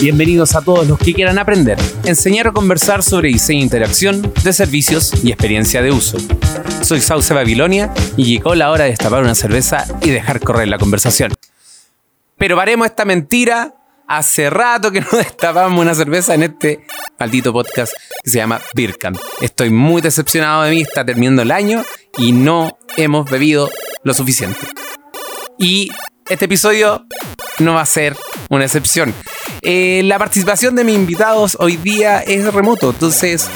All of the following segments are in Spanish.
Bienvenidos a todos los que quieran aprender, enseñar o conversar sobre diseño e interacción de servicios y experiencia de uso. Soy Sauce Babilonia y llegó la hora de destapar una cerveza y dejar correr la conversación. Pero paremos esta mentira. Hace rato que no destapamos una cerveza en este maldito podcast que se llama Birkan. Estoy muy decepcionado de mí, está terminando el año y no hemos bebido lo suficiente. Y este episodio no va a ser una excepción. Eh, la participación de mis invitados hoy día es remoto, entonces,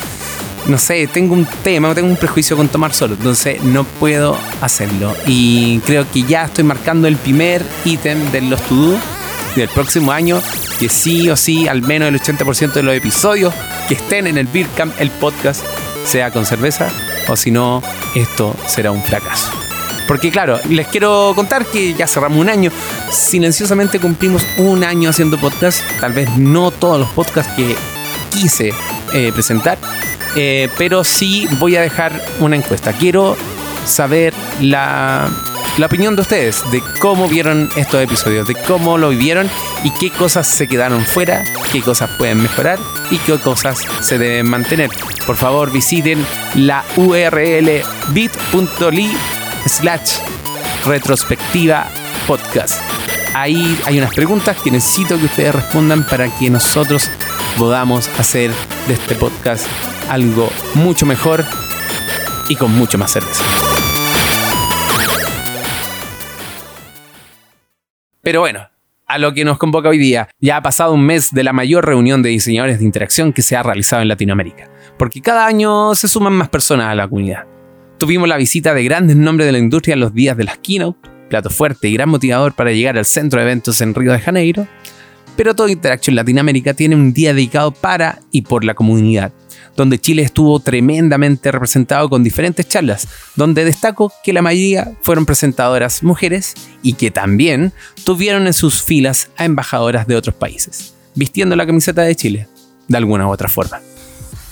no sé, tengo un tema, tengo un prejuicio con tomar solo, entonces no puedo hacerlo. Y creo que ya estoy marcando el primer ítem de los to del próximo año, que sí o sí, al menos el 80% de los episodios que estén en el Beer Camp, el podcast, sea con cerveza, o si no, esto será un fracaso. Porque claro, les quiero contar que ya cerramos un año. Silenciosamente cumplimos un año haciendo podcast. Tal vez no todos los podcasts que quise eh, presentar. Eh, pero sí voy a dejar una encuesta. Quiero saber la, opinión de ustedes de cómo vieron estos episodios, de cómo lo vivieron y qué cosas se quedaron fuera, qué cosas pueden mejorar y qué cosas se deben mantener. Por favor, visiten la URL bit.ly slash retrospectiva podcast. Ahí hay unas preguntas que necesito que ustedes respondan para que nosotros podamos hacer de este podcast algo mucho mejor y con mucho más cerveza. Pero bueno, a lo que nos convoca hoy día, ya ha pasado un mes de la mayor reunión de diseñadores de interacción que se ha realizado en Latinoamérica, porque cada año se suman más personas a la comunidad. Tuvimos la visita de grandes nombres de la industria en los días de las keynote, plato fuerte y gran motivador para llegar al centro de eventos en Río de Janeiro. Pero todo Interaction Latinoamérica tiene un día dedicado para y por la comunidad, donde Chile estuvo tremendamente representado con diferentes charlas, donde destaco que la mayoría fueron presentadoras mujeres y que también tuvieron en sus filas a embajadoras de otros países, vistiendo la camiseta de Chile, de alguna u otra forma.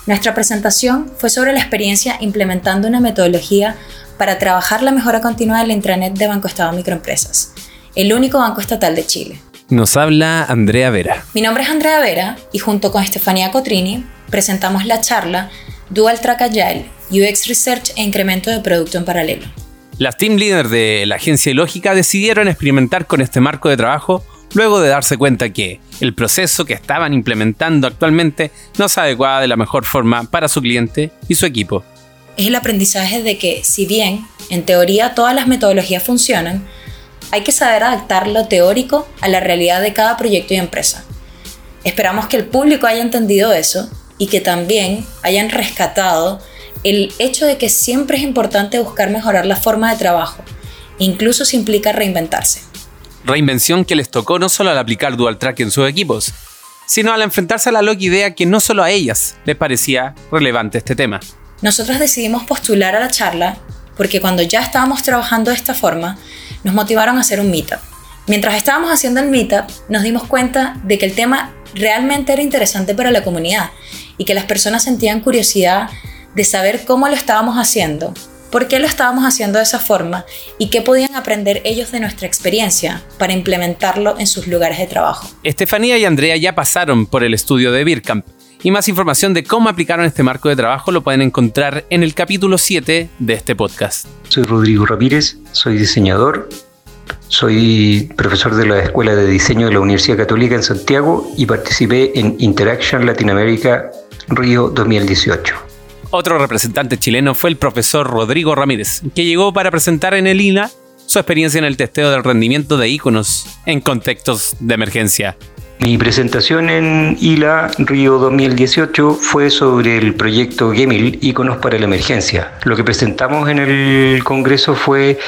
Nuestra presentación fue sobre la experiencia implementando una metodología para trabajar la mejora continua del intranet de Banco Estado Microempresas, el único banco estatal de Chile. Nos habla Andrea Vera. Mi nombre es Andrea Vera y junto con Estefanía Cotrini presentamos la charla Dual Track Agile, UX Research e incremento de producto en paralelo. Las team leaders de la agencia Lógica decidieron experimentar con este marco de trabajo luego de darse cuenta que el proceso que estaban implementando actualmente no se adecuaba de la mejor forma para su cliente y su equipo. Es el aprendizaje de que, si bien en teoría todas las metodologías funcionan, hay que saber adaptar lo teórico a la realidad de cada proyecto y empresa. Esperamos que el público haya entendido eso y que también hayan rescatado el hecho de que siempre es importante buscar mejorar la forma de trabajo, incluso si implica reinventarse reinvención que les tocó no solo al aplicar Dual Track en sus equipos, sino al enfrentarse a la loca idea que no solo a ellas les parecía relevante este tema. Nosotros decidimos postular a la charla porque cuando ya estábamos trabajando de esta forma, nos motivaron a hacer un meetup. Mientras estábamos haciendo el meetup, nos dimos cuenta de que el tema realmente era interesante para la comunidad y que las personas sentían curiosidad de saber cómo lo estábamos haciendo por qué lo estábamos haciendo de esa forma y qué podían aprender ellos de nuestra experiencia para implementarlo en sus lugares de trabajo. Estefanía y Andrea ya pasaron por el estudio de Birkamp y más información de cómo aplicaron este marco de trabajo lo pueden encontrar en el capítulo 7 de este podcast. Soy Rodrigo Ramírez, soy diseñador, soy profesor de la Escuela de Diseño de la Universidad Católica en Santiago y participé en Interaction Latinoamérica Río 2018. Otro representante chileno fue el profesor Rodrigo Ramírez, que llegó para presentar en el INA su experiencia en el testeo del rendimiento de iconos en contextos de emergencia. Mi presentación en ILA Río 2018 fue sobre el proyecto Gemil, Iconos para la Emergencia. Lo que presentamos en el Congreso fue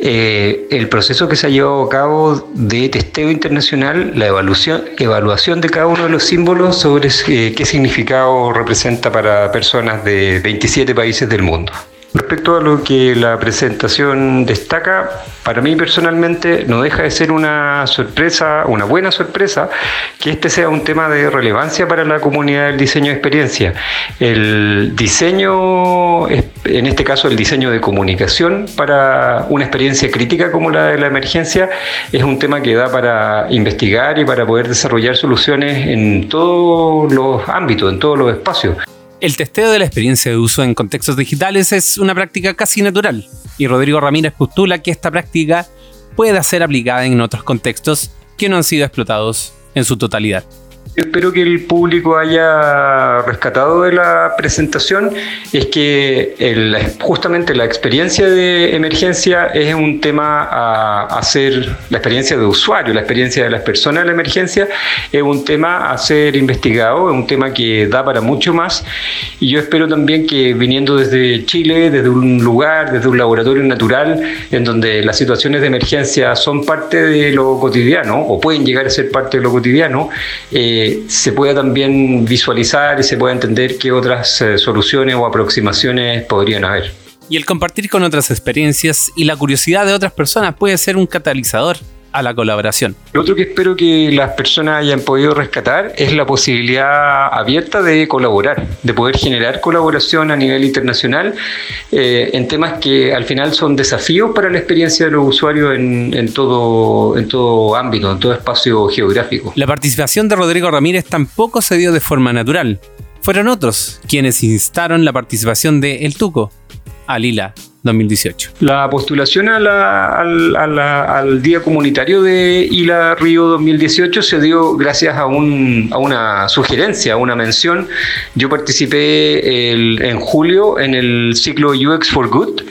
eh, el proceso que se ha llevado a cabo de testeo internacional, la evaluación, evaluación de cada uno de los símbolos sobre eh, qué significado representa para personas de 27 países del mundo. Respecto a lo que la presentación destaca, para mí personalmente no deja de ser una sorpresa, una buena sorpresa, que este sea un tema de relevancia para la comunidad del diseño de experiencia. El diseño, en este caso el diseño de comunicación para una experiencia crítica como la de la emergencia, es un tema que da para investigar y para poder desarrollar soluciones en todos los ámbitos, en todos los espacios. El testeo de la experiencia de uso en contextos digitales es una práctica casi natural, y Rodrigo Ramírez postula que esta práctica pueda ser aplicada en otros contextos que no han sido explotados en su totalidad. Espero que el público haya rescatado de la presentación es que justamente la experiencia de emergencia es un tema a hacer, la experiencia de usuario, la experiencia de las personas en la emergencia es un tema a ser investigado, es un tema que da para mucho más. Y yo espero también que viniendo desde Chile, desde un lugar, desde un laboratorio natural, en donde las situaciones de emergencia son parte de lo cotidiano o pueden llegar a ser parte de lo cotidiano, eh, se pueda también visualizar y se pueda entender qué otras eh, soluciones o aproximaciones podrían haber. Y el compartir con otras experiencias y la curiosidad de otras personas puede ser un catalizador a la colaboración. Lo otro que espero que las personas hayan podido rescatar es la posibilidad abierta de colaborar, de poder generar colaboración a nivel internacional eh, en temas que al final son desafíos para la experiencia de los usuarios en, todo, en todo ámbito, en todo espacio geográfico. La participación de Rodrigo Ramírez tampoco se dio de forma natural. Fueron otros quienes instaron la participación de El Tuco, Alila, 2018. La postulación al, Día Comunitario de Ila Río 2018 se dio gracias a, una sugerencia, a una mención. Yo participé en julio en el ciclo UX for Good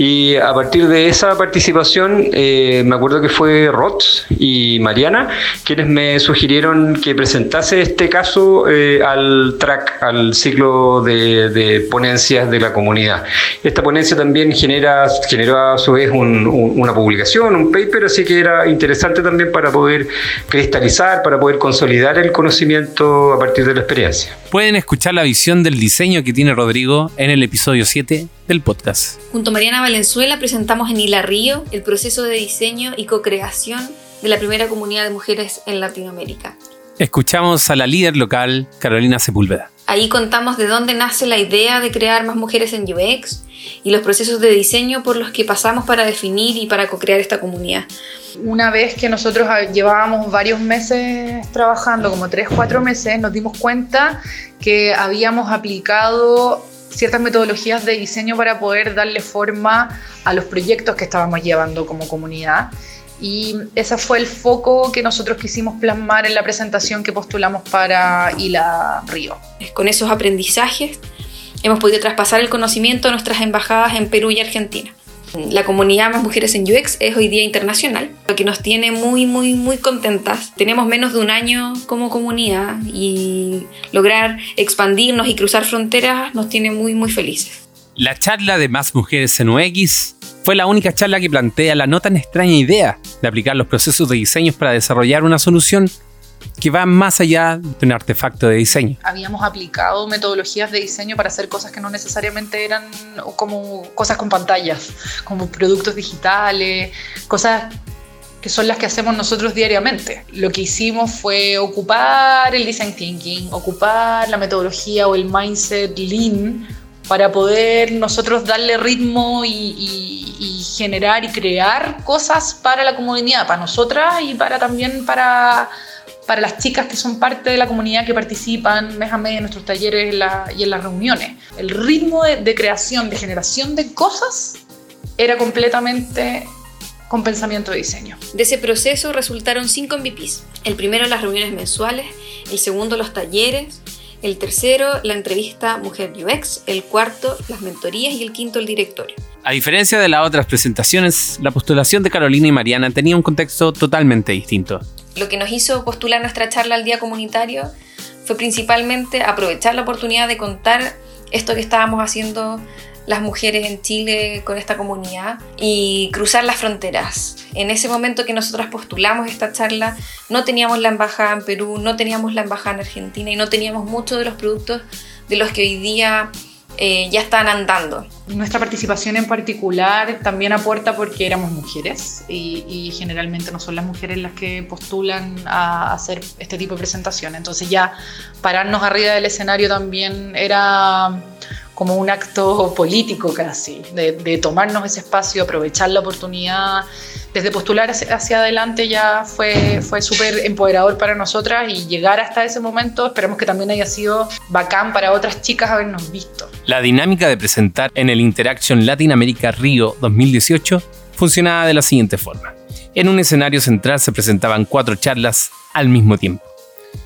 y a partir de esa participación eh, me acuerdo que fue Rots y Mariana quienes me sugirieron que presentase este caso eh, al track, al ciclo de, de ponencias de la comunidad. Esta ponencia también genera, generó a su vez una publicación, un paper, así que era interesante también para poder cristalizar, para poder consolidar el conocimiento a partir de la experiencia. Pueden escuchar la visión del diseño que tiene Rodrigo en el episodio 7 del podcast. Junto a Mariana Valenzuela presentamos en Hila Río el proceso de diseño y co-creación de la primera comunidad de mujeres en Latinoamérica. Escuchamos a la líder local, Carolina Sepúlveda. Ahí contamos de dónde nace la idea de crear más mujeres en UX y los procesos de diseño por los que pasamos para definir y para co-crear esta comunidad. Una vez que nosotros llevábamos varios meses trabajando, como tres, cuatro meses, nos dimos cuenta que habíamos aplicado ciertas metodologías de diseño para poder darle forma a los proyectos que estábamos llevando como comunidad y ese fue el foco que nosotros quisimos plasmar en la presentación que postulamos para ILA Río. Con esos aprendizajes hemos podido traspasar el conocimiento a nuestras embajadas en Perú y Argentina. La comunidad Más Mujeres en UX es hoy día internacional, lo que nos tiene muy, muy, muy contentas. Tenemos menos de un año como comunidad y lograr expandirnos y cruzar fronteras nos tiene muy, muy felices. La charla de Más Mujeres en UX fue la única charla que plantea la no tan extraña idea de aplicar los procesos de diseño para desarrollar una solución que va más allá de un artefacto de diseño. Habíamos aplicado metodologías de diseño para hacer cosas que no necesariamente eran como cosas con pantallas, como productos digitales, cosas que son las que hacemos nosotros diariamente. Lo que hicimos fue ocupar el design thinking, ocupar la metodología o el mindset lean para poder nosotros darle ritmo y, generar y crear cosas para la comunidad, para nosotras y para también para, para las chicas que son parte de la comunidad que participan mes a mes en nuestros talleres y en las reuniones. El ritmo de, creación, de generación de cosas era completamente con pensamiento de diseño. De ese proceso resultaron cinco MVPs. El primero las reuniones mensuales, el segundo los talleres, el tercero la entrevista Mujer UX, el cuarto las mentorías y el quinto el directorio. A diferencia de las otras presentaciones, la postulación de Carolina y Mariana tenía un contexto totalmente distinto. Lo que nos hizo postular nuestra charla al día comunitario fue principalmente aprovechar la oportunidad de contar esto que estábamos haciendo las mujeres en Chile con esta comunidad y cruzar las fronteras. En ese momento que nosotras postulamos esta charla, no teníamos la embajada en Perú, no teníamos la embajada en Argentina y no teníamos muchos de los productos de los que hoy día eh, ya están andando. Nuestra participación en particular también aporta porque éramos mujeres y, generalmente no son las mujeres las que postulan a hacer este tipo de presentación. Entonces ya pararnos arriba del escenario también era como un acto político casi, de, tomarnos ese espacio, aprovechar la oportunidad. Desde postular hacia, adelante ya fue, fue súper empoderador para nosotras y llegar hasta ese momento esperamos que también haya sido bacán para otras chicas habernos visto. La dinámica de presentar en el Interaction Latin America Río 2018 funcionaba de la siguiente forma. En un escenario central se presentaban cuatro charlas al mismo tiempo.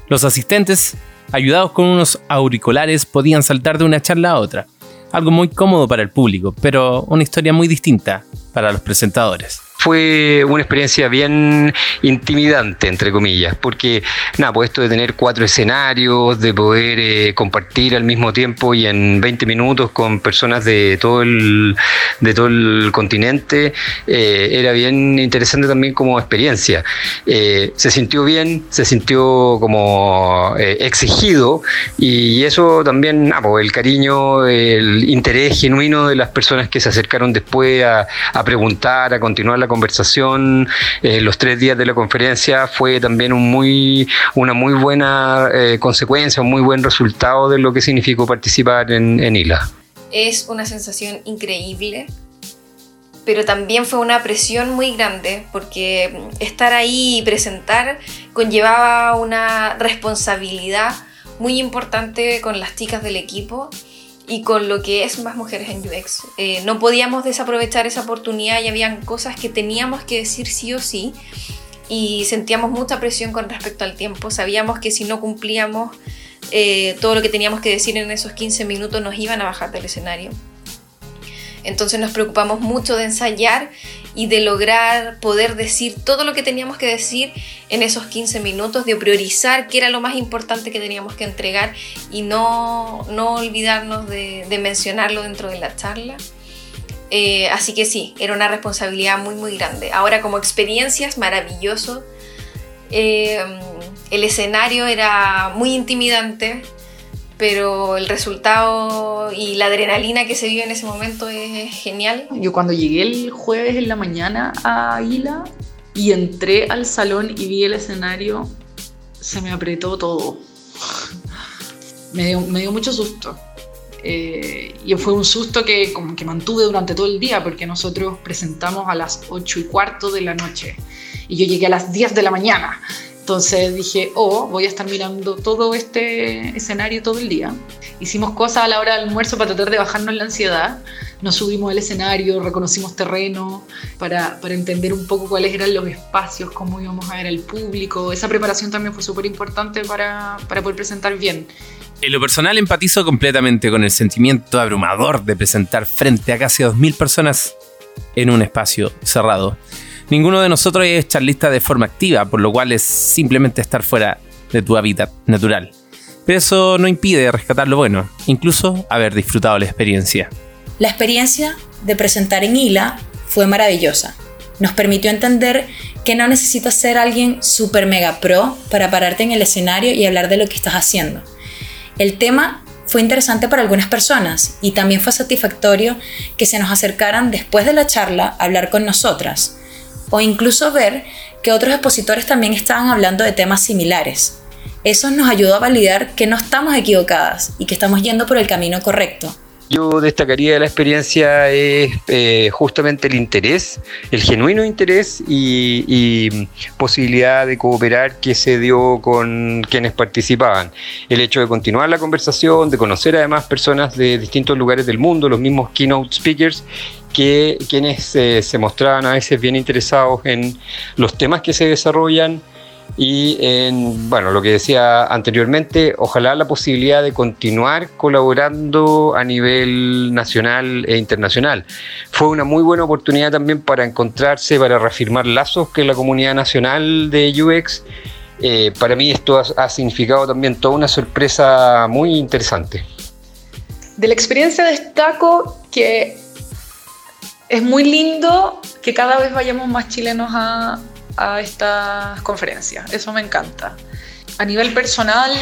Los asistentes ayudados con unos auriculares, podían saltar de una charla a otra. Algo muy cómodo para el público, pero una historia muy distinta para los presentadores fue una experiencia bien intimidante, entre comillas, porque nada, pues esto de tener cuatro escenarios, de poder eh, compartir al mismo tiempo y en 20 minutos con personas de todo el, de todo el continente, eh, era bien interesante también como experiencia. Eh, se sintió bien, se sintió como exigido y eso también, nada, pues el cariño, el interés genuino de las personas que se acercaron después a, a preguntar, a continuar la conversación, eh, los tres días de la conferencia fue también un muy, una muy buena eh, consecuencia, un muy buen resultado de lo que significó participar en, en ILA. Es una sensación increíble, pero también fue una presión muy grande porque estar ahí y presentar conllevaba una responsabilidad muy importante con las chicas del equipo y con lo que es más mujeres en UX. Eh, no podíamos desaprovechar esa oportunidad y habían cosas que teníamos que decir sí o sí y sentíamos mucha presión con respecto al tiempo. Sabíamos que si no cumplíamos eh, todo lo que teníamos que decir en esos 15 minutos nos iban a bajar del escenario. Entonces nos preocupamos mucho de ensayar y de lograr poder decir todo lo que teníamos que decir en esos 15 minutos, de priorizar qué era lo más importante que teníamos que entregar y no, no olvidarnos de, mencionarlo dentro de la charla. Eh, así que sí, era una responsabilidad muy muy grande. Ahora como experiencia es maravilloso. Eh, el escenario era muy intimidante, pero el resultado y la adrenalina que se vive en ese momento es genial. Yo cuando llegué el jueves en la mañana a Águila y entré al salón y vi el escenario, se me apretó todo. me, dio, me dio mucho susto. Eh, y fue un susto que, como que mantuve durante todo el día porque nosotros presentamos a las 8 y cuarto de la noche y yo llegué a las 10 de la mañana. Entonces dije, oh, voy a estar mirando todo este escenario todo el día. Hicimos cosas a la hora del almuerzo para tratar de bajarnos la ansiedad. Nos subimos al escenario, reconocimos terreno para, para entender un poco cuáles eran los espacios, cómo íbamos a ver al público. Esa preparación también fue súper importante para, para poder presentar bien. En lo personal empatizo completamente con el sentimiento abrumador de presentar frente a casi 2.000 personas en un espacio cerrado. Ninguno de nosotros es charlista de forma activa, por lo cual es simplemente estar fuera de tu hábitat natural. Pero eso no impide rescatar lo bueno, incluso haber disfrutado la experiencia. La experiencia de presentar en ILA fue maravillosa. Nos permitió entender que no necesitas ser alguien super mega pro para pararte en el escenario y hablar de lo que estás haciendo. El tema fue interesante para algunas personas y también fue satisfactorio que se nos acercaran después de la charla a hablar con nosotras o incluso ver que otros expositores también estaban hablando de temas similares. Eso nos ayudó a validar que no estamos equivocadas y que estamos yendo por el camino correcto. Yo destacaría de la experiencia es eh, justamente el interés, el genuino interés y, posibilidad de cooperar que se dio con quienes participaban. El hecho de continuar la conversación, de conocer además personas de distintos lugares del mundo, los mismos keynote speakers, que quienes eh, se mostraban a veces bien interesados en los temas que se desarrollan y en, bueno, lo que decía anteriormente, ojalá la posibilidad de continuar colaborando a nivel nacional e internacional. Fue una muy buena oportunidad también para encontrarse, para reafirmar lazos que la comunidad nacional de UX. Eh, para mí esto ha significado también toda una sorpresa muy interesante. De la experiencia destaco que es muy lindo que cada vez vayamos más chilenos a, a estas conferencias. Eso me encanta. A nivel personal,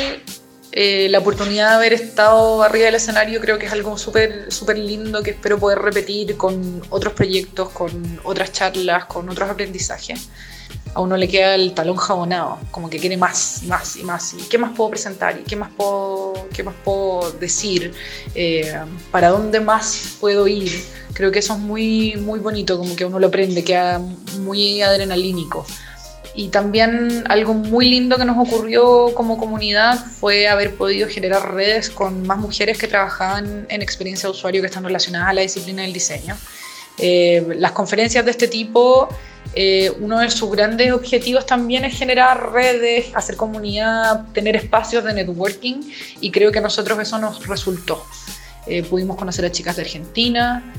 Eh, la oportunidad de haber estado arriba del escenario creo que es algo súper súper lindo que espero poder repetir con otros proyectos, con otras charlas, con otros aprendizajes. A uno le queda el talón jabonado, como que quiere más, más y más. ¿Y qué más puedo presentar? ¿Y qué más puedo, qué más puedo decir? Eh, ¿Para dónde más puedo ir? Creo que eso es muy, muy bonito, como que uno lo aprende, queda muy adrenalínico. Y también algo muy lindo que nos ocurrió como comunidad fue haber podido generar redes con más mujeres que trabajaban en experiencia de usuario que están relacionadas a la disciplina del diseño. Eh, las conferencias de este tipo, eh, uno de sus grandes objetivos también es generar redes, hacer comunidad, tener espacios de networking y creo que a nosotros eso nos resultó. Eh, pudimos conocer a chicas de Argentina,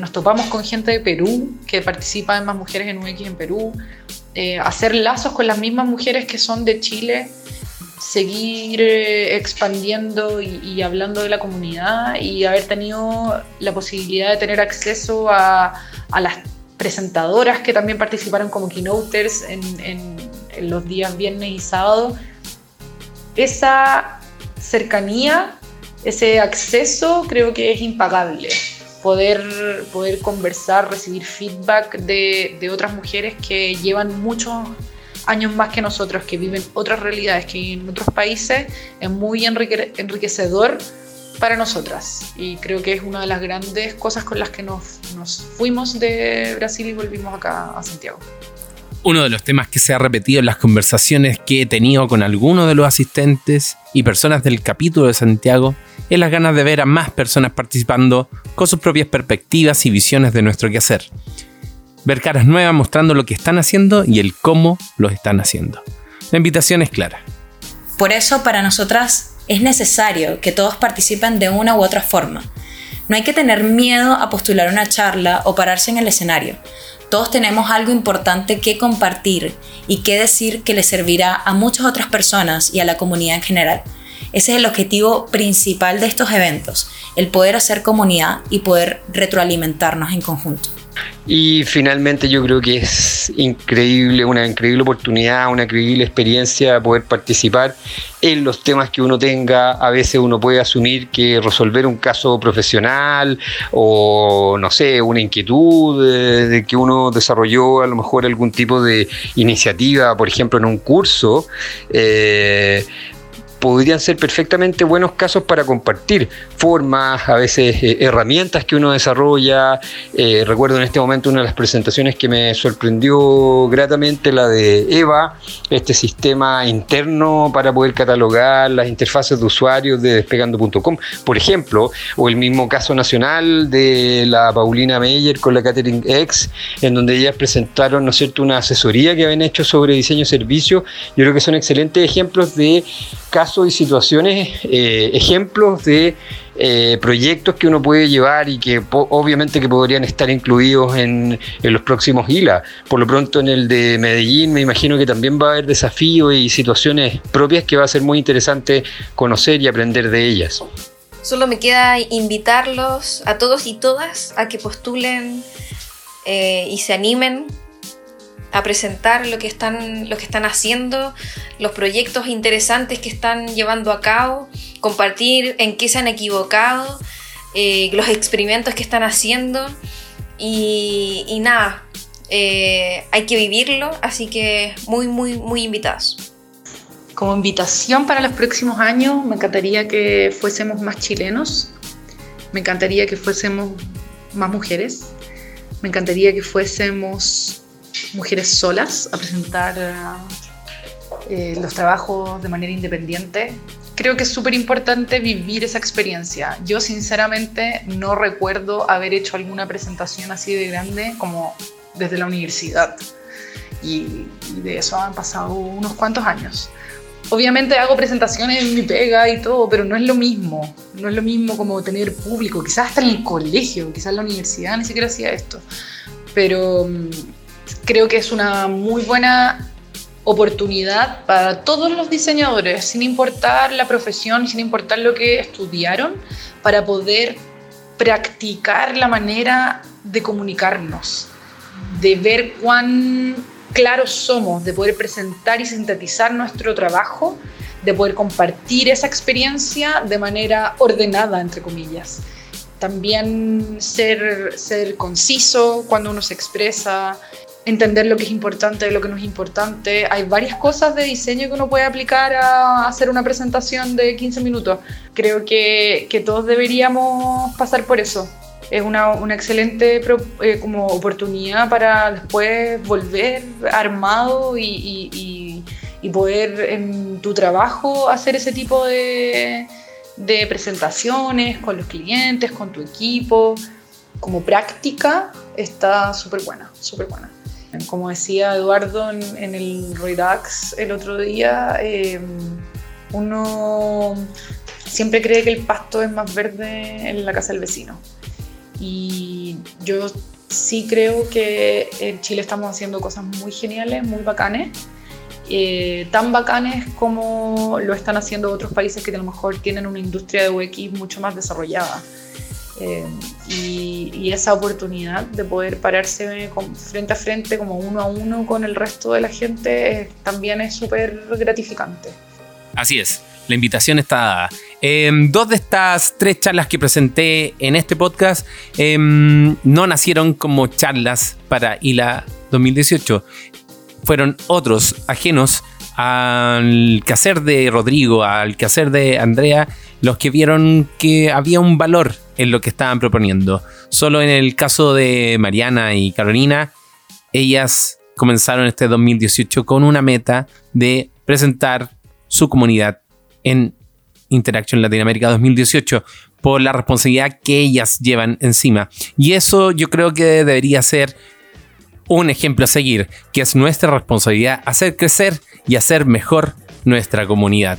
nos topamos con gente de Perú que participa en Más Mujeres en UX en Perú, hacer lazos con las mismas mujeres que son de Chile, seguir eh, expandiendo y, hablando de la comunidad y haber tenido la posibilidad de tener acceso a, las presentadoras que también participaron como keynoters en, en los días viernes y sábado. Esa cercanía, ese acceso creo que es impagable poder, poder conversar, recibir feedback de, de otras mujeres que llevan muchos años más que nosotros, que viven otras realidades, que en otros países es muy enriquecedor para nosotras. Y creo que es una de las grandes cosas con las que nos, nos fuimos de Brasil y volvimos acá a Santiago. Uno de los temas que se ha repetido en las conversaciones que he tenido con algunos de los asistentes y personas del capítulo de Santiago es las ganas de ver a más personas participando con sus propias perspectivas y visiones de nuestro quehacer. Ver caras nuevas mostrando lo que están haciendo y el cómo lo están haciendo. La invitación es clara. Por eso para nosotras es necesario que todos participen de una u otra forma. No hay que tener miedo a postular una charla o pararse en el escenario. Todos tenemos algo importante que compartir y que decir que le servirá a muchas otras personas y a la comunidad en general. Ese es el objetivo principal de estos eventos, el poder hacer comunidad y poder retroalimentarnos en conjunto. Y finalmente yo creo que es increíble, una increíble oportunidad, una increíble experiencia poder participar en los temas que uno tenga. A veces uno puede asumir que resolver un caso profesional o, no sé, una inquietud de, que uno desarrolló a lo mejor algún tipo de iniciativa, por ejemplo, en un curso. Eh, podrían ser perfectamente buenos casos para compartir formas, a veces eh, herramientas que uno desarrolla. Eh, recuerdo en este momento una de las presentaciones que me sorprendió gratamente, la de EVA, este sistema interno para poder catalogar las interfaces de usuarios de despegando.com, por ejemplo, o el mismo caso nacional de la Paulina Meyer con la Catering X, en donde ellas presentaron, ¿no es cierto?, una asesoría que habían hecho sobre diseño de servicios. Yo creo que son excelentes ejemplos de casos y situaciones, eh, ejemplos de eh, proyectos que uno puede llevar y que obviamente que podrían estar incluidos en, en, los próximos ILA. Por lo pronto en el de Medellín me imagino que también va a haber desafíos y situaciones propias que va a ser muy interesante conocer y aprender de ellas. Solo me queda invitarlos a todos y todas a que postulen eh, y se animen a presentar lo que están, lo que están haciendo, los proyectos interesantes que están llevando a cabo, compartir en qué se han equivocado, eh, los experimentos que están haciendo y, nada, eh, hay que vivirlo, así que muy, muy, muy invitados. Como invitación para los próximos años, me encantaría que fuésemos más chilenos, me encantaría que fuésemos más mujeres, me encantaría que fuésemos mujeres solas a presentar eh, los trabajos de manera independiente. Creo que es súper importante vivir esa experiencia. Yo sinceramente no recuerdo haber hecho alguna presentación así de grande como desde la universidad. Y, y de eso han pasado unos cuantos años. Obviamente hago presentaciones en mi pega y todo, pero no es lo mismo. No es lo mismo como tener público. Quizás hasta en el colegio, quizás en la universidad ni siquiera hacía esto. Pero mm, creo que es una muy buena oportunidad para todos los diseñadores, sin importar la profesión, sin importar lo que estudiaron, para poder practicar la manera de comunicarnos, de ver cuán claros somos, de poder presentar y sintetizar nuestro trabajo de poder compartir esa experiencia de manera ordenada, entre comillas. También ser, ser conciso cuando uno se expresa, entender lo que es importante lo que no es importante. Hay varias cosas de diseño que uno puede aplicar a hacer una presentación de 15 minutos. Creo que, que todos deberíamos pasar por eso. Es una, una excelente eh, como oportunidad para después volver armado y, y, y, poder en tu trabajo hacer ese tipo de, de presentaciones con los clientes, con tu equipo. Como práctica está súper buena, súper buena. Como decía Eduardo en, el Redux el otro día, em, uno siempre cree que el pasto es más verde en la casa del vecino. Y yo sí creo que en Chile estamos haciendo cosas muy geniales, muy bacanes, eh, tan bacanes como lo están haciendo otros países que a lo mejor tienen una industria de UX mucho más desarrollada. Eh, y, esa oportunidad de poder pararse frente a frente como uno a uno con el resto de la gente también es súper gratificante. Así es, la invitación está dada. Em, dos de estas tres charlas que presenté en este podcast em, no nacieron como charlas para ILA 2018, fueron otros ajenos al quehacer de Rodrigo, al quehacer de Andrea, los que vieron que había un valor en lo que estaban proponiendo. Solo en el caso de Mariana y Carolina, ellas comenzaron este 2018 con una meta de presentar su comunidad en Interaction Latinoamérica 2018 por la responsabilidad que ellas llevan encima. Y eso yo creo que debería ser un ejemplo a seguir, que es nuestra responsabilidad hacer crecer y hacer mejor nuestra comunidad.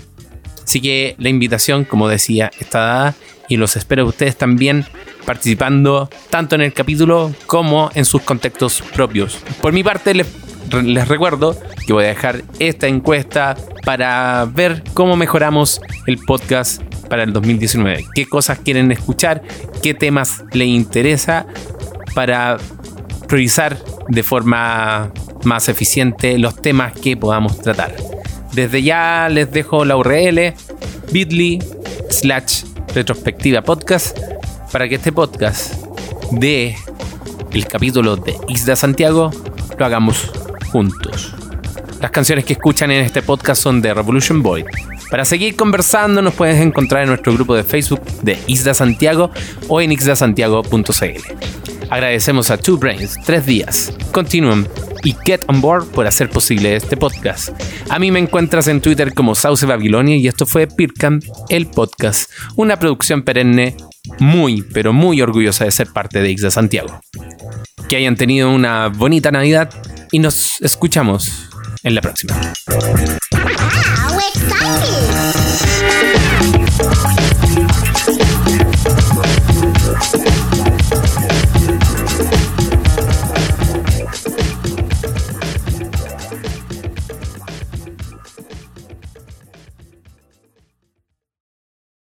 Así que la invitación, como decía, está dada y los espero a ustedes también participando tanto en el capítulo como en sus contextos propios. Por mi parte, les, les recuerdo que voy a dejar esta encuesta para ver cómo mejoramos el podcast para el 2019. ¿Qué cosas quieren escuchar? ¿Qué temas les interesa? Para priorizar de forma más eficiente los temas que podamos tratar. Desde ya les dejo la URL bit.ly slash retrospectiva podcast para que este podcast de el capítulo de Isla Santiago lo hagamos juntos. Las canciones que escuchan en este podcast son de Revolution Boy. Para seguir conversando nos puedes encontrar en nuestro grupo de Facebook de Isla Santiago o en islasantiago.cl. Agradecemos a Two Brains, Tres Días, Continuum y Get On Board por hacer posible este podcast. A mí me encuentras en Twitter como Sauce Babilonia y esto fue Pircam, el podcast, una producción perenne muy, pero muy orgullosa de ser parte de Ixda Santiago. Que hayan tenido una bonita Navidad y nos escuchamos en la próxima.